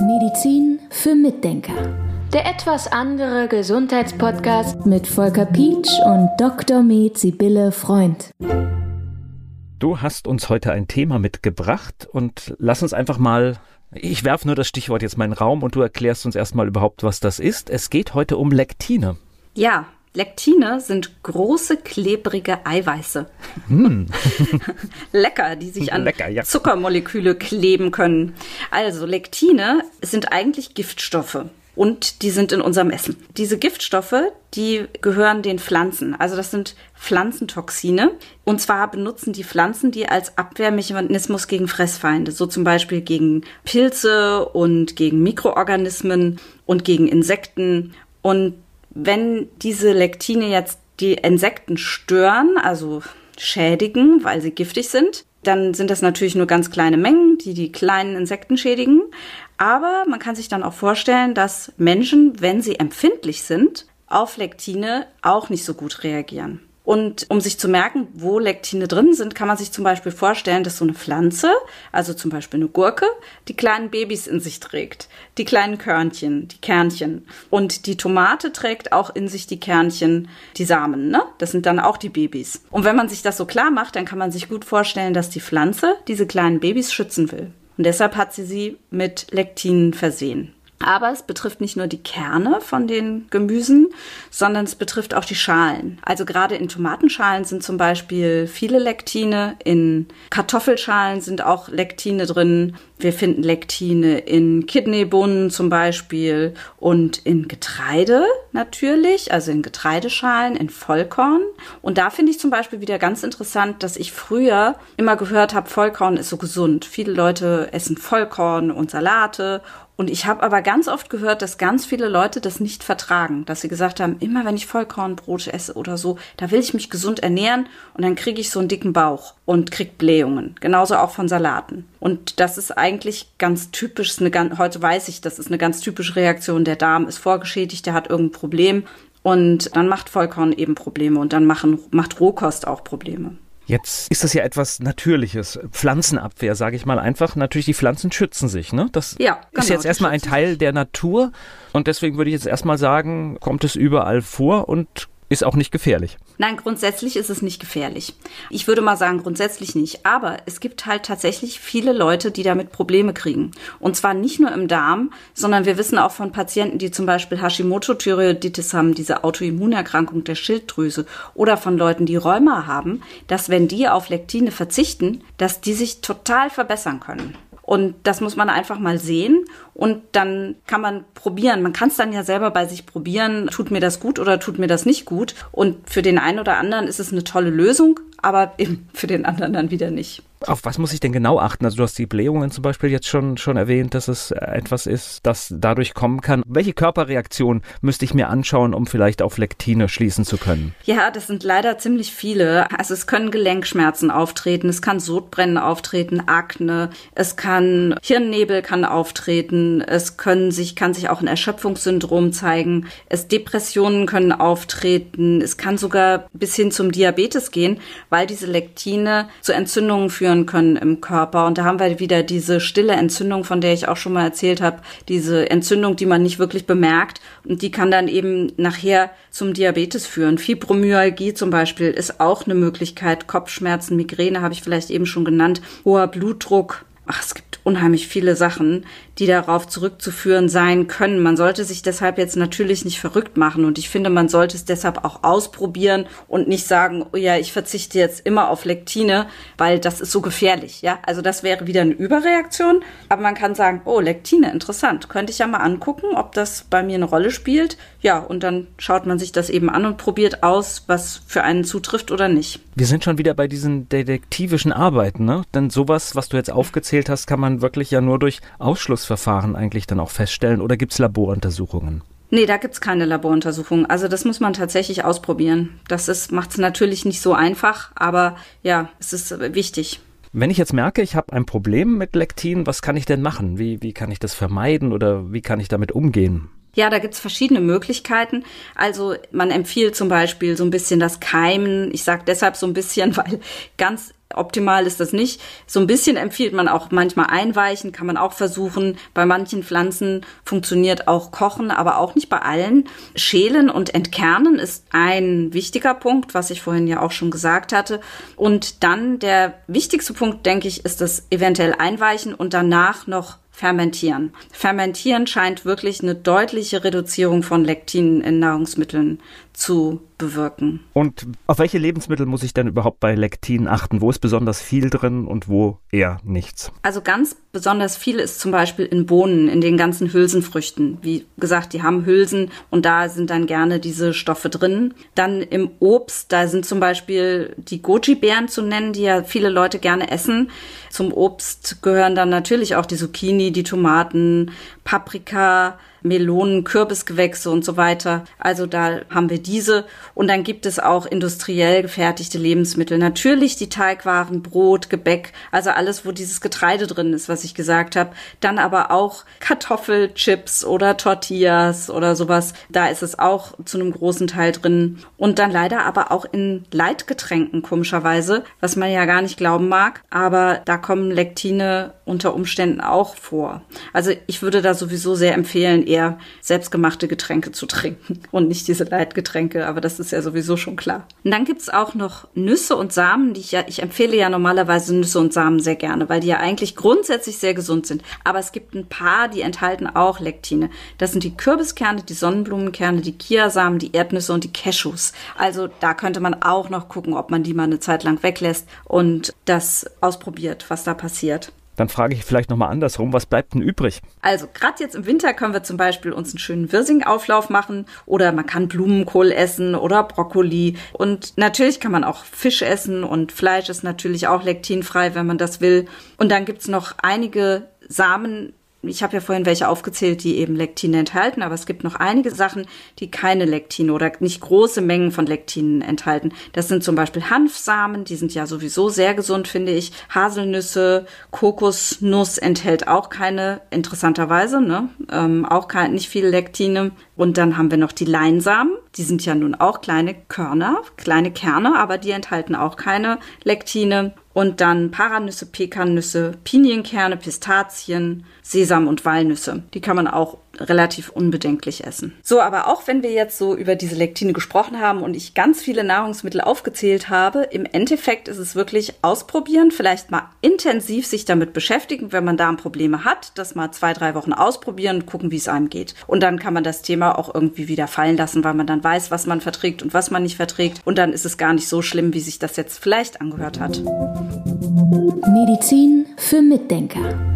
Medizin für Mitdenker. Der etwas andere Gesundheitspodcast mit Volker Pietsch und Dr. Med Sibylle Freund. Du hast uns heute ein Thema mitgebracht und lass uns einfach mal ich werfe nur das Stichwort jetzt mal in den Raum und du erklärst uns erstmal überhaupt, was das ist. Es geht heute um Lektine. Ja, Lektine sind große, klebrige Eiweiße. Mm. Lecker, die sich an Lecker, ja. Zuckermoleküle kleben können. Also Lektine sind eigentlich Giftstoffe und die sind in unserem Essen. Diese Giftstoffe, die gehören den Pflanzen. Also das sind Pflanzentoxine. Und zwar benutzen die Pflanzen die als Abwehrmechanismus gegen Fressfeinde, so zum Beispiel gegen Pilze und gegen Mikroorganismen und gegen Insekten. Und wenn diese Lektine jetzt die Insekten stören, also schädigen, weil sie giftig sind, dann sind das natürlich nur ganz kleine Mengen, die die kleinen Insekten schädigen. Aber man kann sich dann auch vorstellen, dass Menschen, wenn sie empfindlich sind, auf Lektine auch nicht so gut reagieren. Und um sich zu merken, wo Lektine drin sind, kann man sich zum Beispiel vorstellen, dass so eine Pflanze, also zum Beispiel eine Gurke, die kleinen Babys in sich trägt. Die kleinen Körnchen, die Kernchen. Und die Tomate trägt auch in sich die Kernchen, die Samen, ne? Das sind dann auch die Babys. Und wenn man sich das so klar macht, dann kann man sich gut vorstellen, dass die Pflanze diese kleinen Babys schützen will. Und deshalb hat sie sie mit Lektinen versehen. Aber es betrifft nicht nur die Kerne von den Gemüsen, sondern es betrifft auch die Schalen. Also gerade in Tomatenschalen sind zum Beispiel viele Lektine, in Kartoffelschalen sind auch Lektine drin. Wir finden Lektine in Kidneybohnen zum Beispiel und in Getreide natürlich, also in Getreideschalen, in Vollkorn. Und da finde ich zum Beispiel wieder ganz interessant, dass ich früher immer gehört habe, Vollkorn ist so gesund. Viele Leute essen Vollkorn und Salate und ich habe aber ganz oft gehört, dass ganz viele Leute das nicht vertragen, dass sie gesagt haben, immer wenn ich Vollkornbrot esse oder so, da will ich mich gesund ernähren und dann kriege ich so einen dicken Bauch und krieg Blähungen. Genauso auch von Salaten. Und das ist eigentlich ganz typisch, eine, heute weiß ich, das ist eine ganz typische Reaktion. Der Darm ist vorgeschädigt, der hat irgendein Problem und dann macht Vollkorn eben Probleme und dann machen, macht Rohkost auch Probleme. Jetzt ist das ja etwas Natürliches. Pflanzenabwehr, sage ich mal einfach. Natürlich, die Pflanzen schützen sich. Ne? Das ja, genau, ist jetzt erstmal ein Teil der Natur. Und deswegen würde ich jetzt erstmal sagen, kommt es überall vor und ist auch nicht gefährlich. Nein, grundsätzlich ist es nicht gefährlich. Ich würde mal sagen, grundsätzlich nicht. Aber es gibt halt tatsächlich viele Leute, die damit Probleme kriegen. Und zwar nicht nur im Darm, sondern wir wissen auch von Patienten, die zum Beispiel Hashimoto-Thyreoiditis haben, diese Autoimmunerkrankung der Schilddrüse, oder von Leuten, die Rheuma haben, dass wenn die auf Lektine verzichten, dass die sich total verbessern können. Und das muss man einfach mal sehen und dann kann man probieren. Man kann es dann ja selber bei sich probieren, tut mir das gut oder tut mir das nicht gut. Und für den einen oder anderen ist es eine tolle Lösung, aber eben für den anderen dann wieder nicht. Auf was muss ich denn genau achten? Also du hast die Blähungen zum Beispiel jetzt schon, schon erwähnt, dass es etwas ist, das dadurch kommen kann. Welche Körperreaktion müsste ich mir anschauen, um vielleicht auf Lektine schließen zu können? Ja, das sind leider ziemlich viele. Also es können Gelenkschmerzen auftreten, es kann Sodbrennen auftreten, Akne, es kann Hirnnebel kann auftreten, es können sich, kann sich auch ein Erschöpfungssyndrom zeigen, es Depressionen können auftreten, es kann sogar bis hin zum Diabetes gehen, weil diese Lektine zu Entzündungen führen können im Körper. Und da haben wir wieder diese stille Entzündung, von der ich auch schon mal erzählt habe, diese Entzündung, die man nicht wirklich bemerkt. Und die kann dann eben nachher zum Diabetes führen. Fibromyalgie zum Beispiel ist auch eine Möglichkeit. Kopfschmerzen, Migräne habe ich vielleicht eben schon genannt. Hoher Blutdruck. Ach, es gibt unheimlich viele Sachen, die darauf zurückzuführen sein können. Man sollte sich deshalb jetzt natürlich nicht verrückt machen und ich finde, man sollte es deshalb auch ausprobieren und nicht sagen, oh ja, ich verzichte jetzt immer auf Lektine, weil das ist so gefährlich, ja? Also das wäre wieder eine Überreaktion, aber man kann sagen, oh, Lektine, interessant, könnte ich ja mal angucken, ob das bei mir eine Rolle spielt. Ja, und dann schaut man sich das eben an und probiert aus, was für einen zutrifft oder nicht. Wir sind schon wieder bei diesen detektivischen Arbeiten, ne? Denn sowas, was du jetzt aufgezählt hast, kann man wirklich ja nur durch Ausschlussverfahren eigentlich dann auch feststellen oder gibt es Laboruntersuchungen? Nee, da gibt es keine Laboruntersuchungen. Also das muss man tatsächlich ausprobieren. Das macht es natürlich nicht so einfach, aber ja, es ist wichtig. Wenn ich jetzt merke, ich habe ein Problem mit Lektin, was kann ich denn machen? Wie, wie kann ich das vermeiden oder wie kann ich damit umgehen? Ja, da gibt's verschiedene Möglichkeiten. Also man empfiehlt zum Beispiel so ein bisschen das Keimen. Ich sage deshalb so ein bisschen, weil ganz Optimal ist das nicht. So ein bisschen empfiehlt man auch manchmal einweichen, kann man auch versuchen. Bei manchen Pflanzen funktioniert auch Kochen, aber auch nicht bei allen. Schälen und Entkernen ist ein wichtiger Punkt, was ich vorhin ja auch schon gesagt hatte. Und dann der wichtigste Punkt, denke ich, ist das eventuell einweichen und danach noch fermentieren. Fermentieren scheint wirklich eine deutliche Reduzierung von Lektinen in Nahrungsmitteln zu bewirken. Und auf welche Lebensmittel muss ich denn überhaupt bei Lektin achten? Wo ist besonders viel drin und wo eher nichts? Also ganz besonders viel ist zum Beispiel in Bohnen, in den ganzen Hülsenfrüchten. Wie gesagt, die haben Hülsen und da sind dann gerne diese Stoffe drin. Dann im Obst, da sind zum Beispiel die Goji-Beeren zu nennen, die ja viele Leute gerne essen. Zum Obst gehören dann natürlich auch die Zucchini, die Tomaten, Paprika, Melonen, Kürbisgewächse und so weiter. Also da haben wir diese. Und dann gibt es auch industriell gefertigte Lebensmittel. Natürlich die Teigwaren, Brot, Gebäck, also alles, wo dieses Getreide drin ist, was ich gesagt habe. Dann aber auch Kartoffelchips oder Tortillas oder sowas. Da ist es auch zu einem großen Teil drin. Und dann leider aber auch in Leitgetränken, komischerweise, was man ja gar nicht glauben mag. Aber da kommen Lektine unter Umständen auch vor. Also ich würde da sowieso sehr empfehlen, eher selbstgemachte Getränke zu trinken und nicht diese Leitgetränke, aber das ist ja sowieso schon klar. Und dann gibt's auch noch Nüsse und Samen, die ich ja, ich empfehle ja normalerweise Nüsse und Samen sehr gerne, weil die ja eigentlich grundsätzlich sehr gesund sind. Aber es gibt ein paar, die enthalten auch Lektine. Das sind die Kürbiskerne, die Sonnenblumenkerne, die Kiasamen, die Erdnüsse und die Cashews. Also da könnte man auch noch gucken, ob man die mal eine Zeit lang weglässt und das ausprobiert, was da passiert. Dann frage ich vielleicht nochmal andersrum, was bleibt denn übrig? Also gerade jetzt im Winter können wir zum Beispiel uns einen schönen Wirsing-Auflauf machen oder man kann Blumenkohl essen oder Brokkoli. Und natürlich kann man auch Fisch essen und Fleisch ist natürlich auch lektinfrei, wenn man das will. Und dann gibt's noch einige Samen, ich habe ja vorhin welche aufgezählt, die eben Lektine enthalten, aber es gibt noch einige Sachen, die keine Lektine oder nicht große Mengen von Lektinen enthalten. Das sind zum Beispiel Hanfsamen, die sind ja sowieso sehr gesund, finde ich. Haselnüsse, Kokosnuss enthält auch keine, interessanterweise, ne? Ähm, auch kein, nicht viele Lektine. Und dann haben wir noch die Leinsamen. Die sind ja nun auch kleine Körner, kleine Kerne, aber die enthalten auch keine Lektine. Und dann Paranüsse, Pekannüsse, Pinienkerne, Pistazien, Sesam und Walnüsse. Die kann man auch relativ unbedenklich essen. So, aber auch wenn wir jetzt so über diese Lektine gesprochen haben und ich ganz viele Nahrungsmittel aufgezählt habe, im Endeffekt ist es wirklich ausprobieren, vielleicht mal intensiv sich damit beschäftigen, wenn man Darmprobleme hat, das mal zwei, drei Wochen ausprobieren und gucken, wie es einem geht. Und dann kann man das Thema auch irgendwie wieder fallen lassen, weil man dann weiß, was man verträgt und was man nicht verträgt. Und dann ist es gar nicht so schlimm, wie sich das jetzt vielleicht angehört hat. Medizin für Mitdenker.